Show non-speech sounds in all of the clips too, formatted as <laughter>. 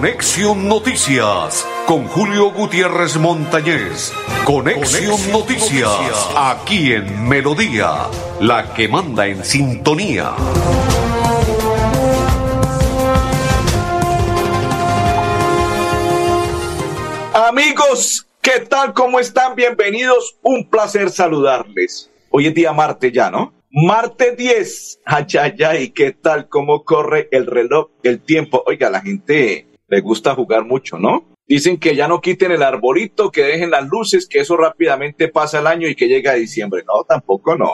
Conexión Noticias con Julio Gutiérrez Montañez. Conexión, Noticias, aquí en Melodía, la que manda en sintonía. Amigos, ¿qué tal? ¿Cómo están? Bienvenidos. Un placer saludarles. Hoy es día martes ya, ¿no? Martes 10. Ay, ay, ay, ¿qué tal? ¿Cómo corre el reloj, el tiempo? Oiga, la gente le gusta jugar mucho, ¿no? Dicen que ya no quiten el arbolito, que dejen las luces, que eso rápidamente pasa el año y que llega diciembre. No, tampoco no.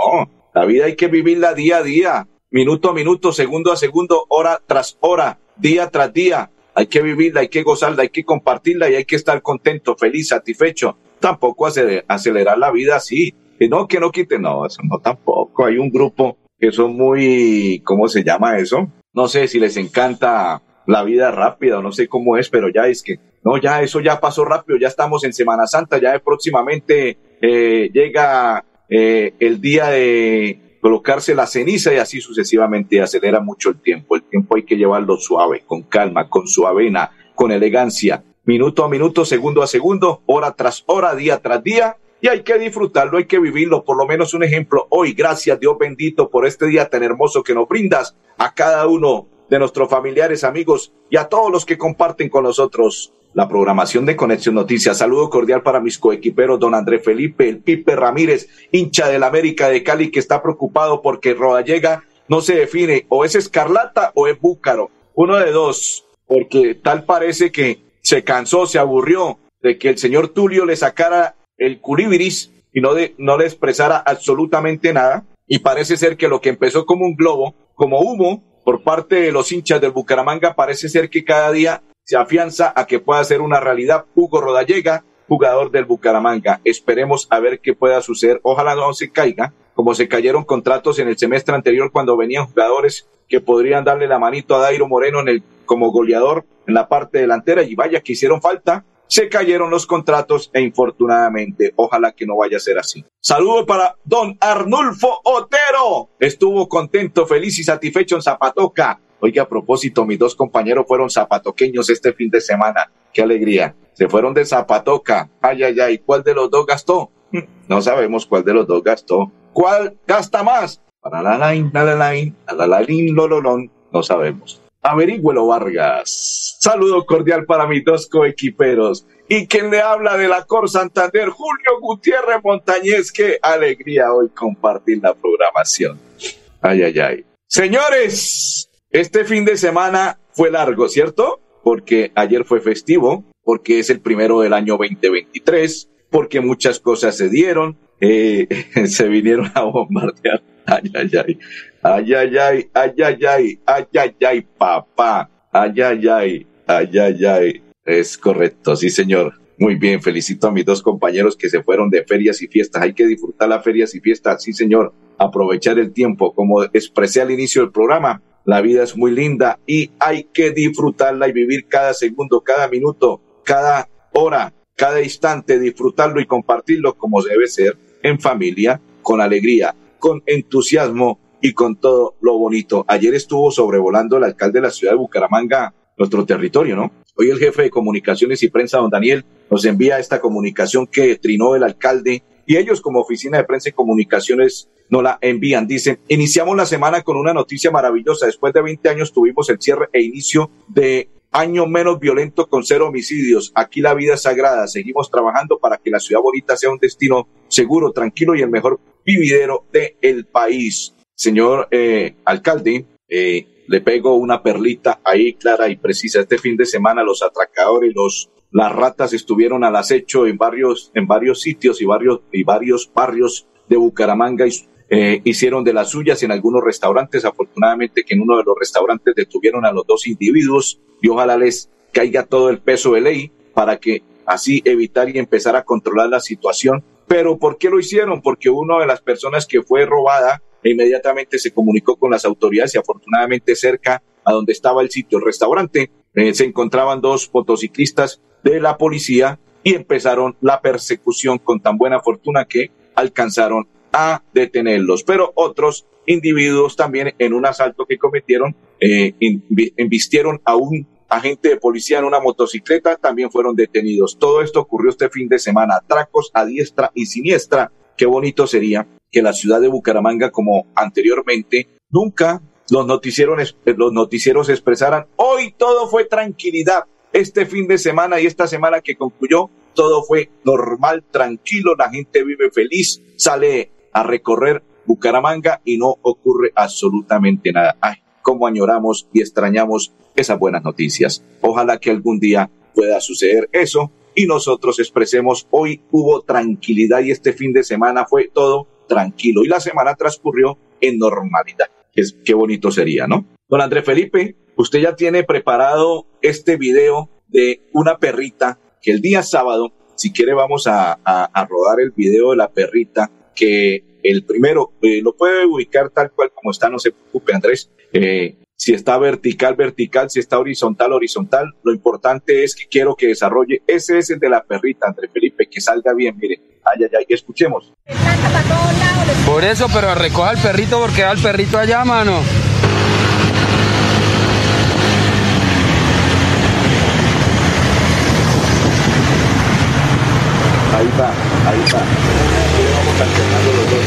La vida hay que vivirla día a día, minuto a minuto, segundo a segundo, hora tras hora, día tras día. Hay que vivirla, hay que gozarla, hay que compartirla y hay que estar contento, feliz, satisfecho. Tampoco acelerar la vida así. No, que no quiten, no, eso no tampoco. Hay un grupo que son muy, ¿cómo se llama eso? No sé si les encanta la vida rápida, no sé cómo es, pero ya es que, no, ya eso ya pasó rápido, ya estamos en Semana Santa, ya próximamente eh, llega eh, el día de colocarse la ceniza y así sucesivamente acelera mucho el tiempo. El tiempo hay que llevarlo suave, con calma, con su avena, con elegancia, minuto a minuto, segundo a segundo, hora tras hora, día tras día. Y hay que disfrutarlo, hay que vivirlo. Por lo menos un ejemplo hoy. Gracias, Dios bendito, por este día tan hermoso que nos brindas a cada uno de nuestros familiares, amigos y a todos los que comparten con nosotros la programación de Conexión Noticias. Saludo cordial para mis coequiperos, don André Felipe, el Pipe Ramírez, hincha del América de Cali, que está preocupado porque Rodallega no se define, o es Escarlata o es Búcaro. Uno de dos, porque tal parece que se cansó, se aburrió de que el señor Tulio le sacara el curibiris y no, de, no le expresara absolutamente nada. Y parece ser que lo que empezó como un globo, como humo, por parte de los hinchas del Bucaramanga parece ser que cada día se afianza a que pueda ser una realidad. Hugo Rodallega, jugador del Bucaramanga. Esperemos a ver qué pueda suceder. Ojalá no se caiga, como se cayeron contratos en el semestre anterior cuando venían jugadores que podrían darle la manito a Dairo Moreno en el, como goleador en la parte delantera y vaya que hicieron falta se cayeron los contratos e infortunadamente, ojalá que no vaya a ser así. Saludo para don Arnulfo Otero. Estuvo contento, feliz y satisfecho en Zapatoca. Oiga, a propósito, mis dos compañeros fueron zapatoqueños este fin de semana. Qué alegría. Se fueron de Zapatoca. Ay, ay, ay. ¿Cuál de los dos gastó? Hmm, no sabemos cuál de los dos gastó. ¿Cuál gasta más? Para la line, la la line, la la line, lololón. No sabemos. Averígüelo Vargas. Saludo cordial para mis dos coequiperos. Y quien le habla de la Cor Santander, Julio Gutiérrez Montañez. Qué alegría hoy compartir la programación. Ay, ay, ay. Señores, este fin de semana fue largo, ¿cierto? Porque ayer fue festivo, porque es el primero del año 2023, porque muchas cosas se dieron, eh, <laughs> se vinieron a bombardear. Ay, ay, ay. Ay, ay, ay, ay, ay, ay, ay, ay, ay, papá. Ay, ay, ay, ay, ay, ay. Es correcto, sí, señor. Muy bien, felicito a mis dos compañeros que se fueron de ferias y fiestas. Hay que disfrutar las ferias y fiestas, sí, señor. Aprovechar el tiempo. Como expresé al inicio del programa, la vida es muy linda y hay que disfrutarla y vivir cada segundo, cada minuto, cada hora, cada instante, disfrutarlo y compartirlo como debe ser, en familia, con alegría, con entusiasmo y con todo lo bonito. Ayer estuvo sobrevolando el alcalde de la ciudad de Bucaramanga, nuestro territorio, ¿no? Hoy el jefe de comunicaciones y prensa, don Daniel, nos envía esta comunicación que trinó el alcalde y ellos como oficina de prensa y comunicaciones nos la envían. Dicen, iniciamos la semana con una noticia maravillosa. Después de 20 años tuvimos el cierre e inicio de año menos violento con cero homicidios. Aquí la vida es sagrada. Seguimos trabajando para que la ciudad bonita sea un destino seguro, tranquilo y el mejor vividero del país señor eh, alcalde, eh, le pego una perlita ahí clara y precisa. Este fin de semana los atracadores, los las ratas estuvieron al acecho en varios en varios sitios y varios y varios barrios de Bucaramanga y eh, hicieron de las suyas en algunos restaurantes. Afortunadamente que en uno de los restaurantes detuvieron a los dos individuos y ojalá les caiga todo el peso de ley para que así evitar y empezar a controlar la situación. Pero ¿por qué lo hicieron? Porque una de las personas que fue robada inmediatamente se comunicó con las autoridades y afortunadamente cerca a donde estaba el sitio, el restaurante, eh, se encontraban dos motociclistas de la policía y empezaron la persecución con tan buena fortuna que alcanzaron a detenerlos. Pero otros individuos también en un asalto que cometieron eh, embistieron a un agente de policía en una motocicleta también fueron detenidos. Todo esto ocurrió este fin de semana. Atracos a diestra y siniestra. Qué bonito sería que la ciudad de Bucaramanga, como anteriormente, nunca los noticieros, los noticieros expresaran, hoy todo fue tranquilidad. Este fin de semana y esta semana que concluyó, todo fue normal, tranquilo, la gente vive feliz, sale a recorrer Bucaramanga y no ocurre absolutamente nada. Ay, cómo añoramos y extrañamos esas buenas noticias. Ojalá que algún día pueda suceder eso y nosotros expresemos hoy hubo tranquilidad y este fin de semana fue todo tranquilo y la semana transcurrió en normalidad. Es, qué bonito sería, ¿no? Don André Felipe, usted ya tiene preparado este video de una perrita que el día sábado, si quiere vamos a, a, rodar el video de la perrita que el primero eh, lo puede ubicar tal cual como está, no se preocupe Andrés. Eh, si está vertical, vertical, si está horizontal, horizontal. Lo importante es que quiero que desarrolle. Ese es el de la perrita, André Felipe, que salga bien, mire. Ay, ay, ay, escuchemos. Por eso, pero recoja al perrito porque va el perrito allá, mano. Ahí va, ahí va. Vamos alternando los dos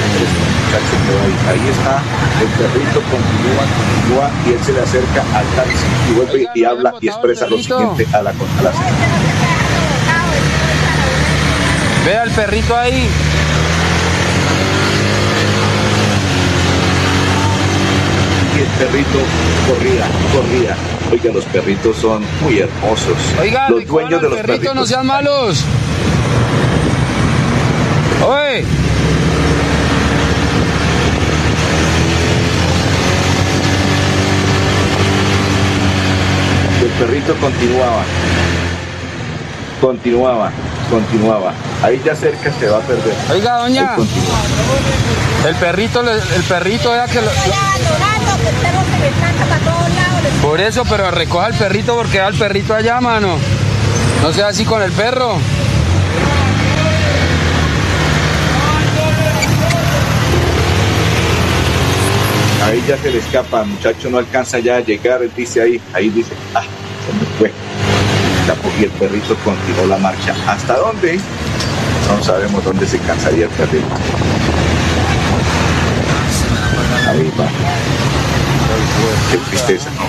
ahí. Ahí está, el perrito continúa, continúa y él se le acerca al taxi y vuelve y habla y expresa lo siguiente a la constelación. Vea el perrito ahí. Y el perrito corría, corría. Oiga, los perritos son muy hermosos. Oiga, los dueños de los perritos no sean malos. ¡Oye! Perrito continuaba, continuaba, continuaba. Ahí ya cerca se va a perder. Oiga, doña. El perrito, el perrito era que lo, Por eso, pero recoja el perrito porque va el perrito allá, mano. No sea así con el perro. Ahí ya se le escapa, muchacho no alcanza ya a llegar, dice ahí, ahí dice, ah, fue. Y el perrito continuó la marcha. ¿Hasta dónde? No sabemos dónde se cansaría el perrito. Ahí va. Qué tristeza, ¿no?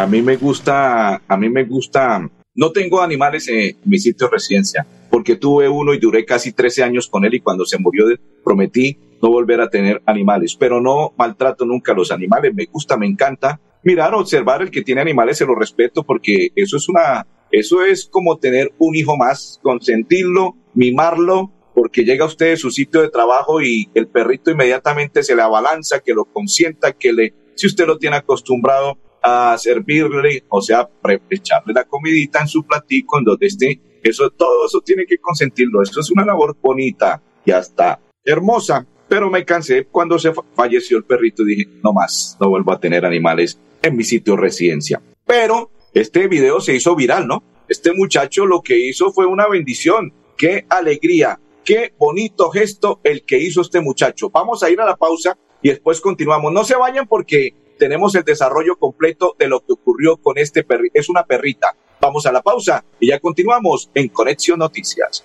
A mí me gusta, a mí me gusta, no tengo animales en mi sitio de residencia, porque tuve uno y duré casi 13 años con él y cuando se murió prometí no volver a tener animales, pero no maltrato nunca a los animales, me gusta, me encanta mirar, observar el que tiene animales, se lo respeto porque eso es una, eso es como tener un hijo más, consentirlo, mimarlo, porque llega usted a su sitio de trabajo y el perrito inmediatamente se le abalanza, que lo consienta, que le, si usted lo tiene acostumbrado a servirle, o sea, echarle la comidita en su platico, en donde esté, eso, todo eso tiene que consentirlo. Esto es una labor bonita y hasta hermosa pero me cansé cuando se falleció el perrito dije, no más, no vuelvo a tener animales en mi sitio de residencia. Pero este video se hizo viral, ¿no? Este muchacho lo que hizo fue una bendición. Qué alegría, qué bonito gesto el que hizo este muchacho. Vamos a ir a la pausa y después continuamos. No se vayan porque tenemos el desarrollo completo de lo que ocurrió con este perrito. Es una perrita. Vamos a la pausa y ya continuamos en Conexión Noticias.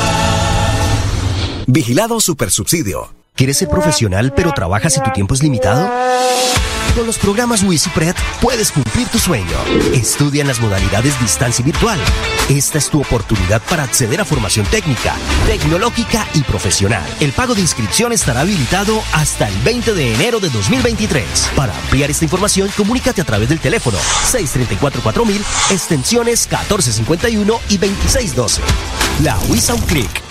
Vigilado Supersubsidio. ¿Quieres ser profesional pero trabajas y tu tiempo es limitado? Con los programas WisiPred puedes cumplir tu sueño. Estudia en las modalidades distancia y virtual. Esta es tu oportunidad para acceder a formación técnica, tecnológica y profesional. El pago de inscripción estará habilitado hasta el 20 de enero de 2023. Para ampliar esta información, comunícate a través del teléfono 634-4000, extensiones 1451 y 2612. La WISA Click.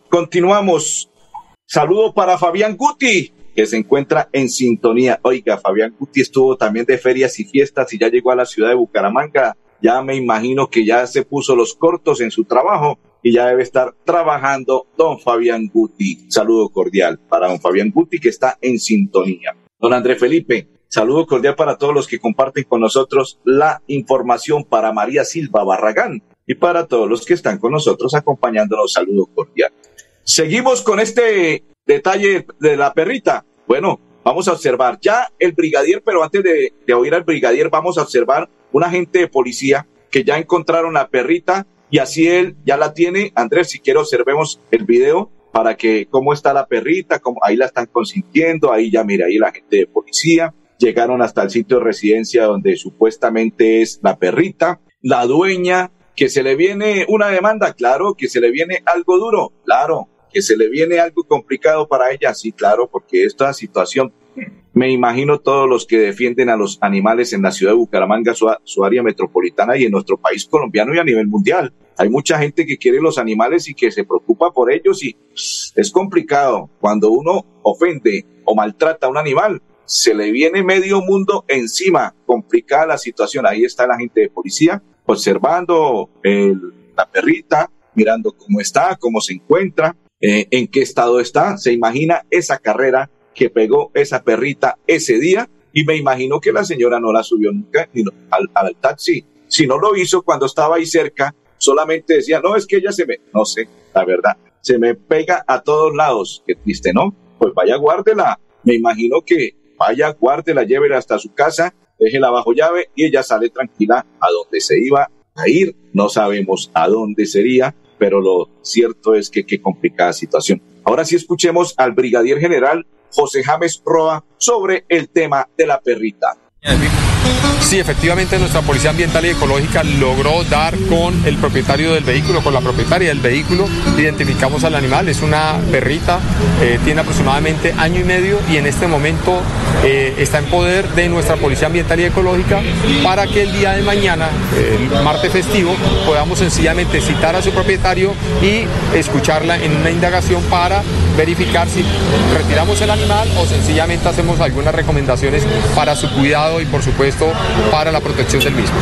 continuamos. Saludo para Fabián Guti que se encuentra en sintonía. Oiga, Fabián Guti estuvo también de ferias y fiestas y ya llegó a la ciudad de Bucaramanga. Ya me imagino que ya se puso los cortos en su trabajo y ya debe estar trabajando don Fabián Guti. Saludo cordial para don Fabián Guti que está en sintonía. Don André Felipe, saludo cordial para todos los que comparten con nosotros la información para María Silva Barragán y para todos los que están con nosotros acompañándonos. Saludo cordial. Seguimos con este detalle de la perrita. Bueno, vamos a observar ya el brigadier, pero antes de, oír al brigadier, vamos a observar un agente de policía que ya encontraron la perrita y así él ya la tiene. Andrés, si quiero observemos el video para que cómo está la perrita, cómo, ahí la están consintiendo, ahí ya mira, ahí la gente de policía, llegaron hasta el sitio de residencia donde supuestamente es la perrita, la dueña, que se le viene una demanda, claro, que se le viene algo duro, claro, que se le viene algo complicado para ella, sí, claro, porque esta situación, me imagino todos los que defienden a los animales en la ciudad de Bucaramanga, su, área metropolitana y en nuestro país colombiano y a nivel mundial. Hay mucha gente que quiere los animales y que se preocupa por ellos y es complicado. Cuando uno ofende o maltrata a un animal, se le viene medio mundo encima, complicada la situación. Ahí está la gente de policía observando el, la perrita, mirando cómo está, cómo se encuentra, eh, en qué estado está. Se imagina esa carrera que pegó esa perrita ese día y me imagino que la señora no la subió nunca al, al taxi. Si no lo hizo cuando estaba ahí cerca, solamente decía, no, es que ella se me, no sé, la verdad, se me pega a todos lados. Qué triste, ¿no? Pues vaya, guárdela. Me imagino que vaya, guárdela, llévela hasta su casa, déjela bajo llave y ella sale tranquila a donde se iba a ir. No sabemos a dónde sería, pero lo cierto es que qué complicada situación. Ahora sí escuchemos al brigadier general José James Roa sobre el tema de la perrita. Sí, efectivamente nuestra Policía Ambiental y Ecológica logró dar con el propietario del vehículo, con la propietaria del vehículo. Identificamos al animal, es una perrita, eh, tiene aproximadamente año y medio y en este momento eh, está en poder de nuestra Policía Ambiental y Ecológica para que el día de mañana, el martes festivo, podamos sencillamente citar a su propietario y escucharla en una indagación para verificar si retiramos el animal o sencillamente hacemos algunas recomendaciones para su cuidado y por supuesto para la protección del mismo.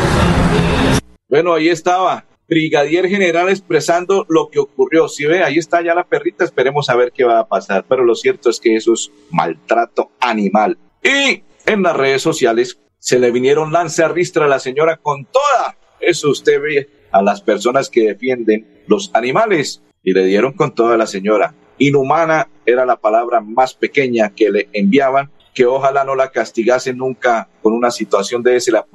Bueno, ahí estaba. Brigadier General expresando lo que ocurrió. Si ve, ahí está ya la perrita, esperemos a ver qué va a pasar. Pero lo cierto es que eso es maltrato animal. Y en las redes sociales se le vinieron lanza ristra a la señora con toda. Eso usted ve a las personas que defienden los animales y le dieron con toda la señora. Inhumana era la palabra más pequeña que le enviaban que ojalá no la castigasen nunca con una situación de ese, la,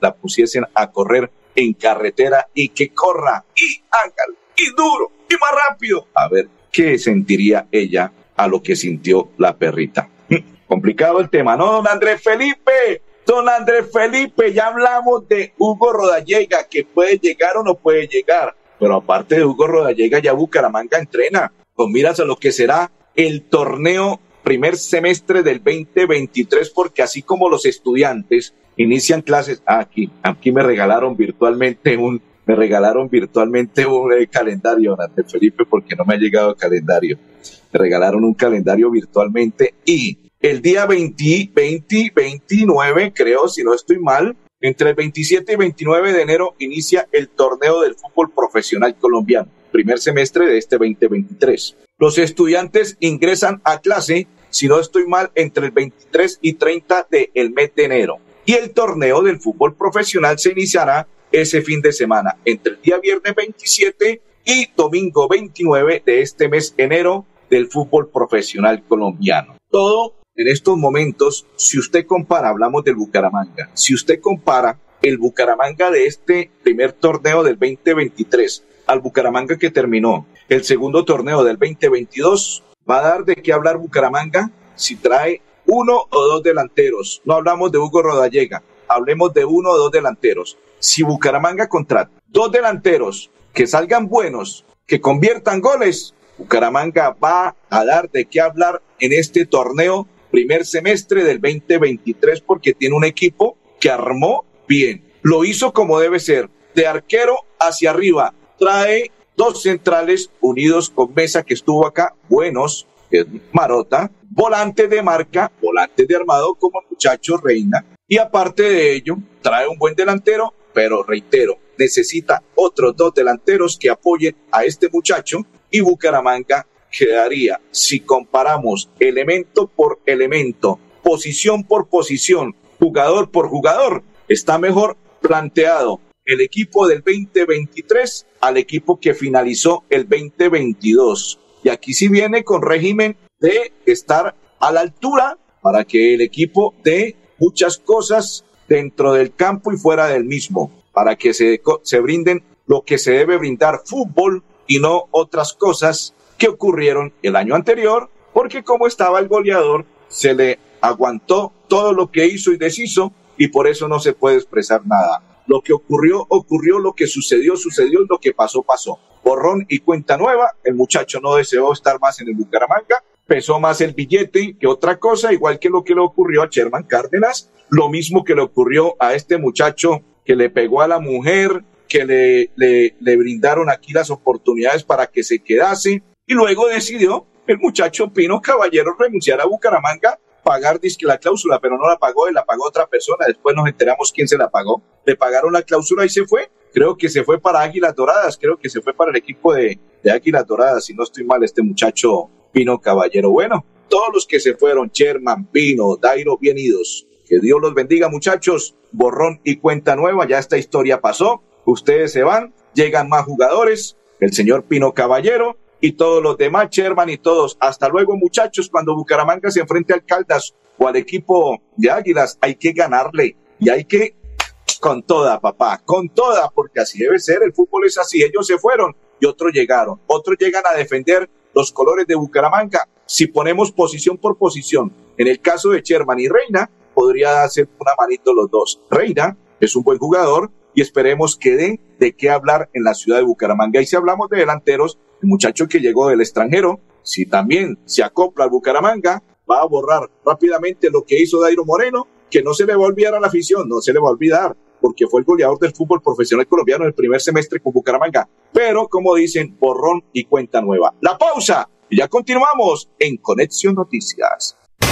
la pusiesen a correr en carretera y que corra y hágalo y duro y más rápido. A ver, ¿qué sentiría ella a lo que sintió la perrita? <laughs> Complicado el tema, ¿no, don Andrés Felipe? Don Andrés Felipe, ya hablamos de Hugo Rodallega, que puede llegar o no puede llegar. Pero aparte de Hugo Rodallega, ya Bucaramanga entrena. Pues miras a lo que será el torneo primer semestre del 2023, porque así como los estudiantes inician clases, ah, aquí, aquí me regalaron virtualmente un, me regalaron virtualmente un eh, calendario, ante Felipe, porque no me ha llegado el calendario. Me regalaron un calendario virtualmente y el día 20, 20, 29, creo, si no estoy mal, entre el 27 y 29 de enero inicia el torneo del fútbol profesional colombiano, primer semestre de este 2023. Los estudiantes ingresan a clase si no estoy mal, entre el 23 y 30 del mes de enero. Y el torneo del fútbol profesional se iniciará ese fin de semana, entre el día viernes 27 y domingo 29 de este mes enero del fútbol profesional colombiano. Todo en estos momentos, si usted compara, hablamos del Bucaramanga, si usted compara el Bucaramanga de este primer torneo del 2023 al Bucaramanga que terminó el segundo torneo del 2022, va a dar de qué hablar Bucaramanga si trae uno o dos delanteros. No hablamos de Hugo Rodallega, hablemos de uno o dos delanteros. Si Bucaramanga contrata dos delanteros que salgan buenos, que conviertan goles, Bucaramanga va a dar de qué hablar en este torneo primer semestre del 2023 porque tiene un equipo que armó bien. Lo hizo como debe ser, de arquero hacia arriba. Trae dos centrales unidos con Mesa que estuvo acá, buenos, Marota, volante de marca, volante de armado como muchacho Reina. Y aparte de ello, trae un buen delantero, pero reitero, necesita otros dos delanteros que apoyen a este muchacho y Bucaramanga quedaría, si comparamos elemento por elemento, posición por posición, jugador por jugador, está mejor planteado el equipo del 2023 al equipo que finalizó el 2022. Y aquí sí viene con régimen de estar a la altura para que el equipo dé muchas cosas dentro del campo y fuera del mismo, para que se, se brinden lo que se debe brindar fútbol y no otras cosas que ocurrieron el año anterior, porque como estaba el goleador, se le aguantó todo lo que hizo y deshizo y por eso no se puede expresar nada. Lo que ocurrió, ocurrió, lo que sucedió, sucedió, lo que pasó, pasó. Borrón y cuenta nueva, el muchacho no deseó estar más en el Bucaramanga, pesó más el billete que otra cosa, igual que lo que le ocurrió a Sherman Cárdenas, lo mismo que le ocurrió a este muchacho que le pegó a la mujer, que le, le, le brindaron aquí las oportunidades para que se quedase, y luego decidió el muchacho Pino Caballero renunciar a Bucaramanga, pagar disque la cláusula, pero no la pagó, él la pagó otra persona. Después nos enteramos quién se la pagó. Le pagaron la cláusula y se fue. Creo que se fue para Águilas Doradas, creo que se fue para el equipo de, de Águilas Doradas, si no estoy mal, este muchacho Pino Caballero. Bueno, todos los que se fueron, Sherman, Pino, Dairo, bienidos. Que Dios los bendiga, muchachos. Borrón y cuenta nueva, ya esta historia pasó. Ustedes se van, llegan más jugadores. El señor Pino Caballero y todos los demás, Sherman y todos. Hasta luego, muchachos, cuando Bucaramanga se enfrente al Caldas o al equipo de Águilas, hay que ganarle y hay que con toda, papá, con toda, porque así debe ser, el fútbol es así, ellos se fueron y otros llegaron, otros llegan a defender los colores de Bucaramanga. Si ponemos posición por posición, en el caso de Sherman y Reina, podría hacer una manito los dos. Reina es un buen jugador y esperemos que dé de qué hablar en la ciudad de Bucaramanga. Y si hablamos de delanteros, el muchacho que llegó del extranjero, si también se acopla al Bucaramanga, va a borrar rápidamente lo que hizo Dairo Moreno, que no se le va a olvidar a la afición, no se le va a olvidar, porque fue el goleador del fútbol profesional colombiano en el primer semestre con Bucaramanga. Pero, como dicen, borrón y cuenta nueva. La pausa y ya continuamos en Conexión Noticias.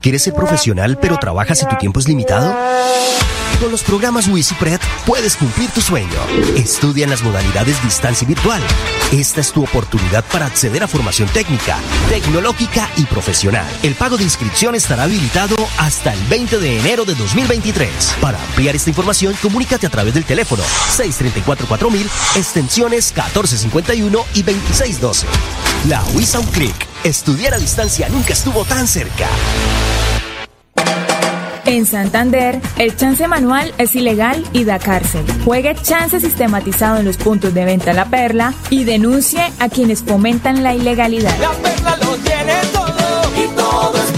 ¿Quieres ser profesional pero trabajas y tu tiempo es limitado? Con los programas WisiPred puedes cumplir tu sueño. Estudia en las modalidades distancia y virtual. Esta es tu oportunidad para acceder a formación técnica, tecnológica y profesional. El pago de inscripción estará habilitado hasta el 20 de enero de 2023. Para ampliar esta información, comunícate a través del teléfono 634-4000, extensiones 1451 y 2612. La WISA un clic. Estudiar a distancia nunca estuvo tan cerca. En Santander, el chance manual es ilegal y da cárcel. Juegue chance sistematizado en los puntos de venta La Perla y denuncie a quienes fomentan la ilegalidad. La perla lo tiene todo y todo es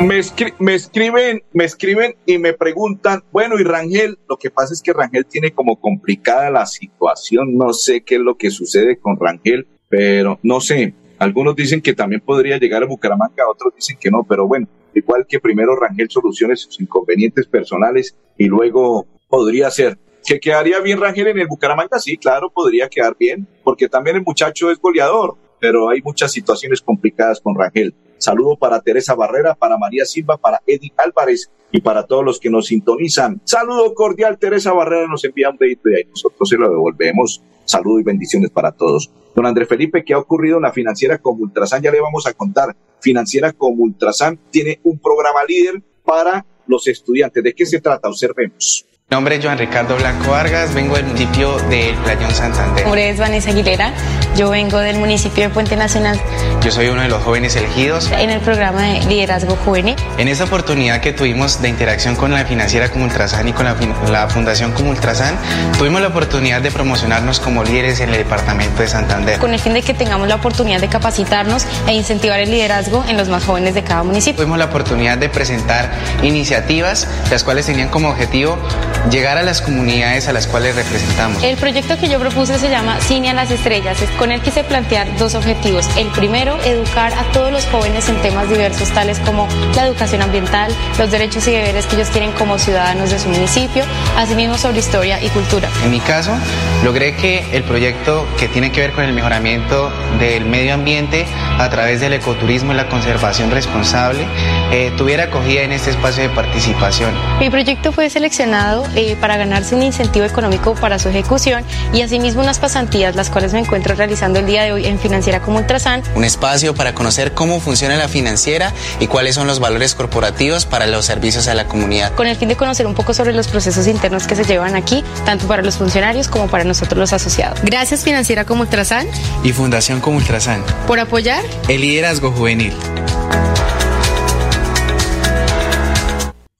Me, escri- me escriben, me escriben y me preguntan, bueno, y Rangel, lo que pasa es que Rangel tiene como complicada la situación, no sé qué es lo que sucede con Rangel, pero no sé, algunos dicen que también podría llegar a Bucaramanga, otros dicen que no, pero bueno, igual que primero Rangel solucione sus inconvenientes personales y luego podría ser. ¿Que quedaría bien Rangel en el Bucaramanga? Sí, claro, podría quedar bien, porque también el muchacho es goleador pero hay muchas situaciones complicadas con Rangel. Saludo para Teresa Barrera, para María Silva, para Eddie Álvarez y para todos los que nos sintonizan. Saludo cordial, Teresa Barrera nos envía un dedito y ahí nosotros se lo devolvemos. Saludo y bendiciones para todos. Don Andrés Felipe, ¿qué ha ocurrido en la financiera como Ultrasan? Ya le vamos a contar. Financiera como Ultrasan tiene un programa líder para los estudiantes. ¿De qué se trata? Observemos. Mi nombre es Joan Ricardo Blanco Vargas, vengo del municipio de Playón Santander. Mi nombre es Vanessa Aguilera, yo vengo del municipio de Puente Nacional. Yo soy uno de los jóvenes elegidos en el programa de liderazgo juvenil. En esta oportunidad que tuvimos de interacción con la financiera como Ultrasan y con la, la Fundación como Ultrasan, tuvimos la oportunidad de promocionarnos como líderes en el departamento de Santander. Con el fin de que tengamos la oportunidad de capacitarnos e incentivar el liderazgo en los más jóvenes de cada municipio. Tuvimos la oportunidad de presentar iniciativas, las cuales tenían como objetivo llegar a las comunidades a las cuales representamos. El proyecto que yo propuse se llama Cine a las Estrellas. Con él quise plantear dos objetivos. El primero, educar a todos los jóvenes en temas diversos, tales como la educación ambiental, los derechos y deberes que ellos tienen como ciudadanos de su municipio, asimismo sobre historia y cultura. En mi caso, logré que el proyecto que tiene que ver con el mejoramiento del medio ambiente a través del ecoturismo y la conservación responsable eh, tuviera acogida en este espacio de participación. Mi proyecto fue seleccionado eh, para ganarse un incentivo económico para su ejecución y asimismo unas pasantías, las cuales me encuentro realizando el día de hoy en Financiera como Ultrasan. Un espacio para conocer cómo funciona la financiera y cuáles son los valores corporativos para los servicios a la comunidad. Con el fin de conocer un poco sobre los procesos internos que se llevan aquí, tanto para los funcionarios como para nosotros los asociados. Gracias Financiera como Ultrasan y Fundación como Ultrasan por apoyar el liderazgo juvenil.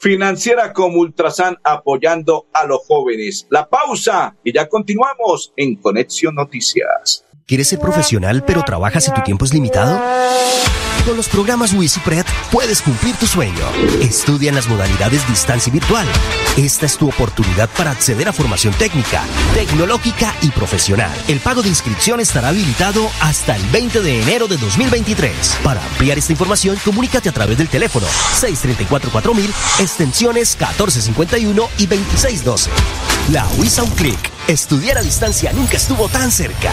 Financiera como Ultrasan apoyando a los jóvenes. La pausa y ya continuamos en Conexión Noticias. ¿Quieres ser profesional pero trabajas y tu tiempo es limitado? Con los programas WisiPred puedes cumplir tu sueño. Estudia en las modalidades distancia y virtual. Esta es tu oportunidad para acceder a formación técnica, tecnológica y profesional. El pago de inscripción estará habilitado hasta el 20 de enero de 2023. Para ampliar esta información, comunícate a través del teléfono 634-4000, extensiones 1451 y 2612. La WISA un clic. Estudiar a distancia nunca estuvo tan cerca.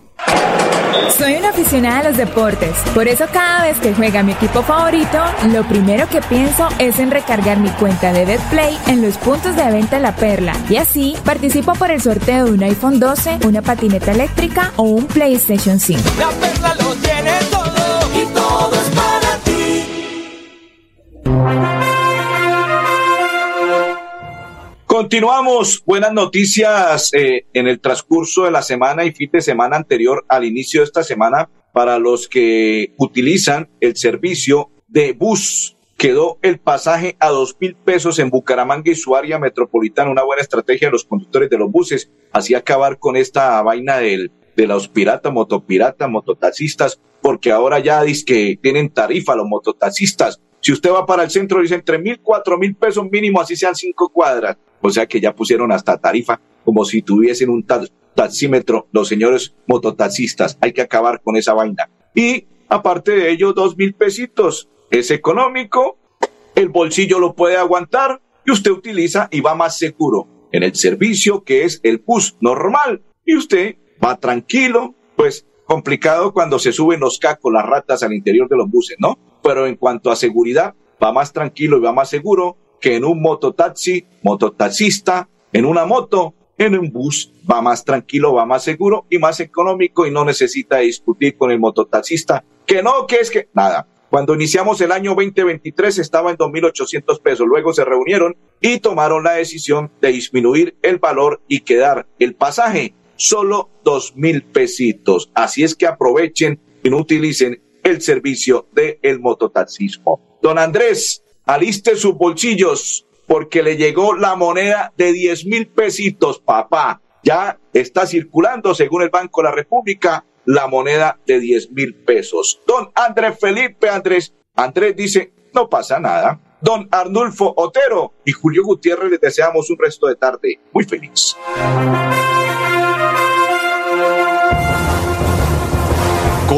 Soy una aficionada a los deportes, por eso cada vez que juega mi equipo favorito, lo primero que pienso es en recargar mi cuenta de BetPlay en los puntos de venta La Perla. Y así participo por el sorteo de un iPhone 12, una patineta eléctrica o un PlayStation 5. La Perla lo tiene todo Continuamos. Buenas noticias eh, en el transcurso de la semana y fin de semana anterior al inicio de esta semana para los que utilizan el servicio de bus. Quedó el pasaje a dos mil pesos en Bucaramanga y su área metropolitana. Una buena estrategia de los conductores de los buses. Así acabar con esta vaina del, de los piratas, motopiratas, mototaxistas, porque ahora ya dice que tienen tarifa los mototaxistas. Si usted va para el centro, dicen tres mil, cuatro mil pesos mínimo, así sean cinco cuadras. O sea que ya pusieron hasta tarifa, como si tuviesen un taxímetro los señores mototaxistas. Hay que acabar con esa vaina. Y aparte de ello, dos mil pesitos. Es económico, el bolsillo lo puede aguantar y usted utiliza y va más seguro en el servicio que es el bus normal. Y usted va tranquilo, pues complicado cuando se suben los cacos, las ratas al interior de los buses, ¿no? Pero en cuanto a seguridad, va más tranquilo y va más seguro que en un mototaxi, mototaxista, en una moto, en un bus, va más tranquilo, va más seguro y más económico y no necesita discutir con el mototaxista que no, que es que nada. Cuando iniciamos el año 2023 estaba en 2.800 pesos. Luego se reunieron y tomaron la decisión de disminuir el valor y quedar el pasaje solo dos mil pesitos. Así es que aprovechen y no utilicen el servicio del el mototaxismo. Don Andrés, aliste sus bolsillos porque le llegó la moneda de 10 mil pesitos, papá. Ya está circulando, según el Banco de la República, la moneda de 10 mil pesos. Don Andrés Felipe Andrés, Andrés dice, no pasa nada. Don Arnulfo Otero y Julio Gutiérrez les deseamos un resto de tarde muy feliz.